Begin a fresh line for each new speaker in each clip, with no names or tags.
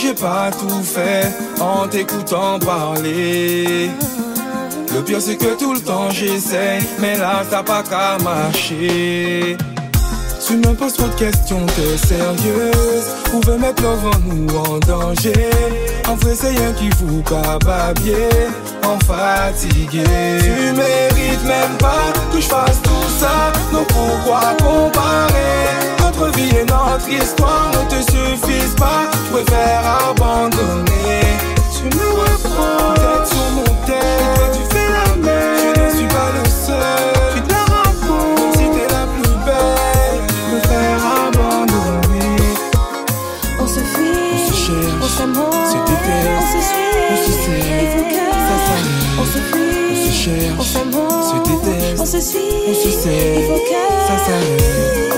j'ai pas tout fait en t'écoutant parler. Le pire c'est que tout le temps j'essaye, mais là t'as pas qu'à marcher. Tu me poses trop de questions, t'es sérieuse Ou veut mettre l'avant nous en danger? En vrai c'est rien qui vous cababier En fatigué Tu mérites même pas que je fasse tout ça Donc pourquoi comparer? Notre vie et notre histoire ne te suffisent pas. Je préfère abandonner. Tu me reprends tête sur mon tête. toi tu fais la même. Je ne suis pas le seul. Tu te la racontes si t'es la plus belle. Je préfère abandonner.
On se fuit, on se cherche,
on
s'amour, se
déteste, on se
suit, on se sait, ça
s'arrête. On se
fuit, on se
cherche, on
s'amour, se
on
se suit, on se sait, ça
s'arrête.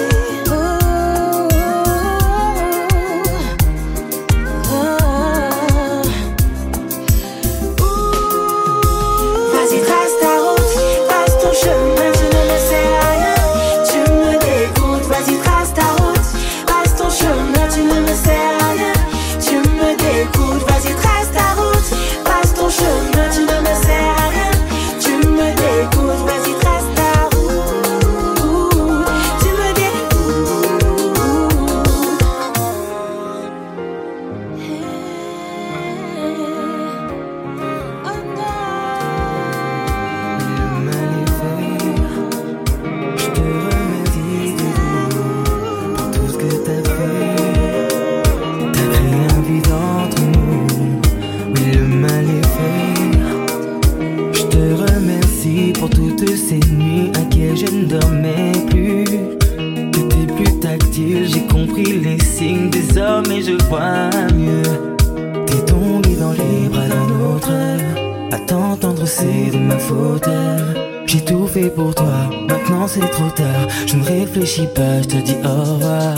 au revoir.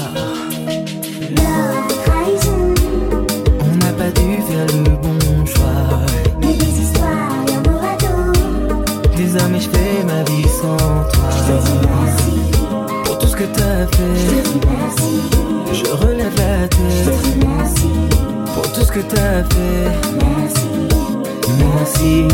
On n'a pas dû faire le bon choix.
Mais des histoires, y en aura d'autres.
Désormais, je fais ma vie sans toi. Je te dis merci. Pour tout ce que t'as fait. Je te
dis merci.
Je relève la tête. Je te dis
merci.
Pour tout ce que t'as fait.
Merci.
Merci.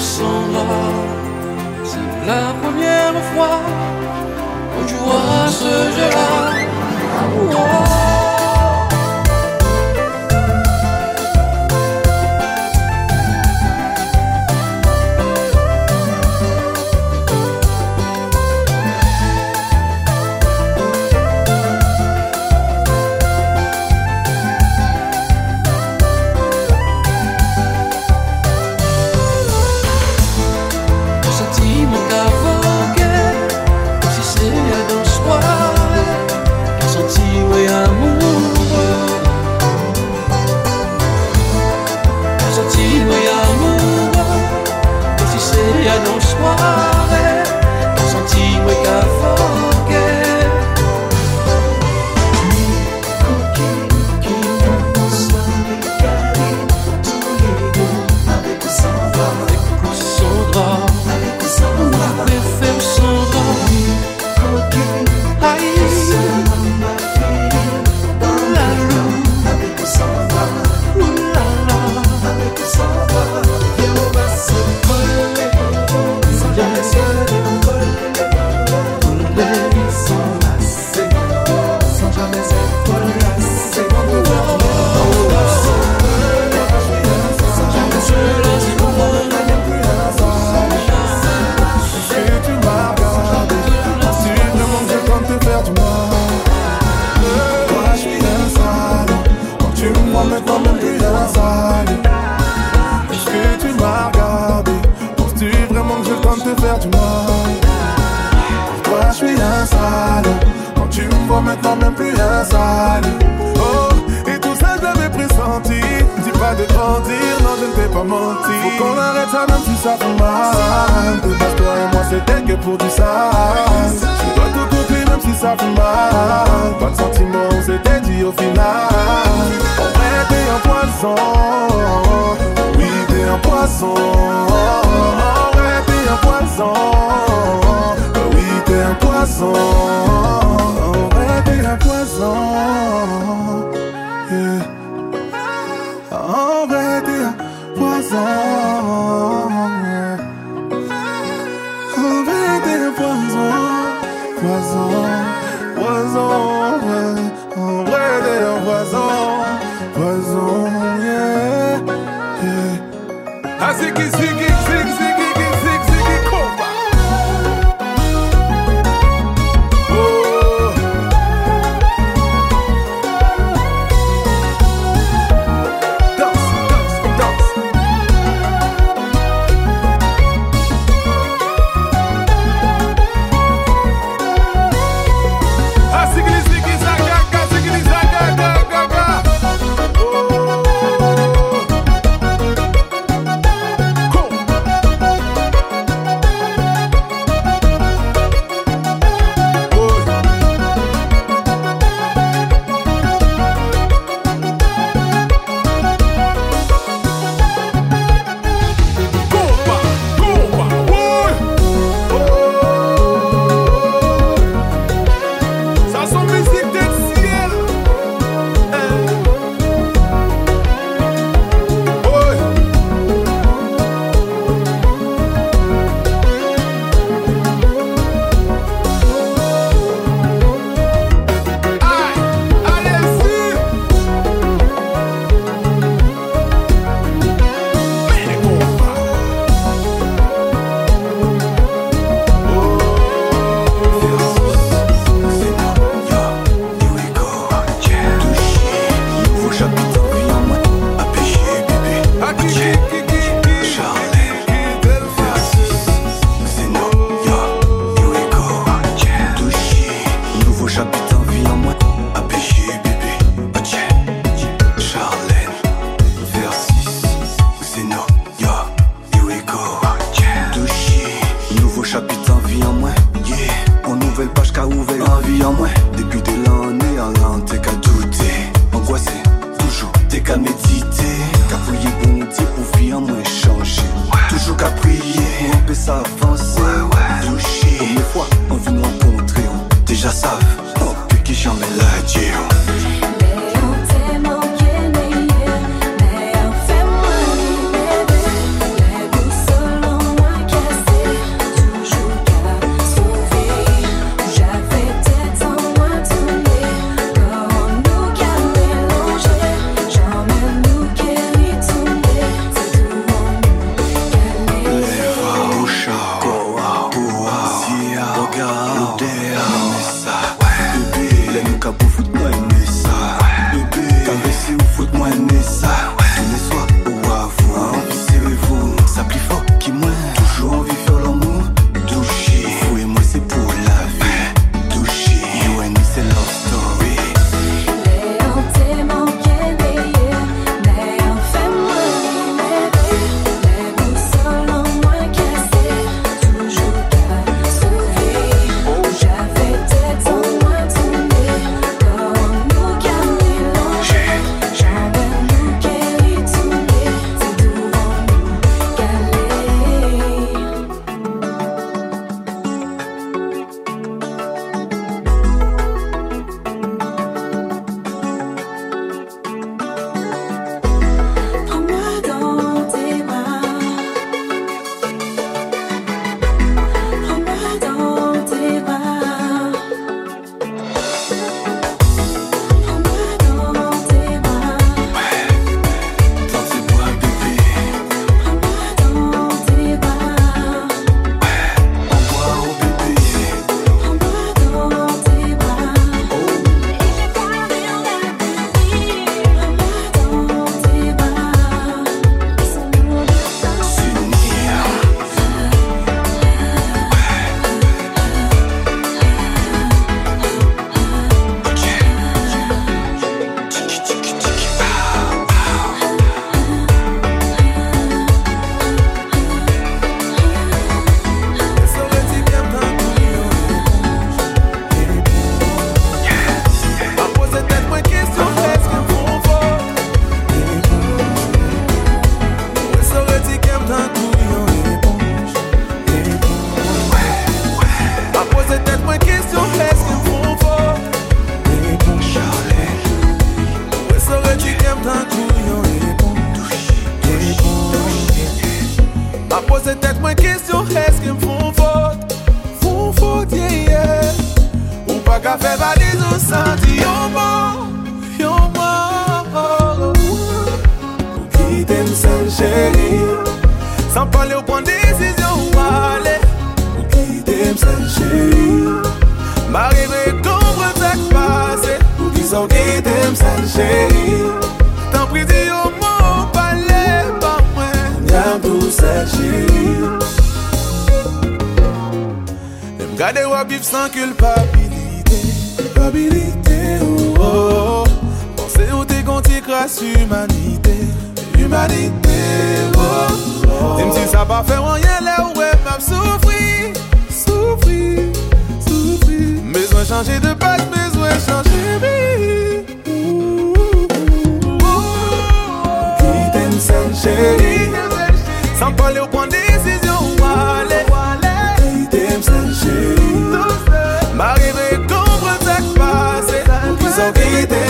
C'est la première fois que tu vois ce jeu-là. Oh, oh.
inside viv san kulpabilite Kulpabilite ou oh, oh, oh. Pense ou te konti kras humanite Humanite ou oh, Dem si sa pa fe wanyen le ou e map soufri Soufri, soufri Mezwen chanje de pak, mezwen chanje bi Ki tem san cheri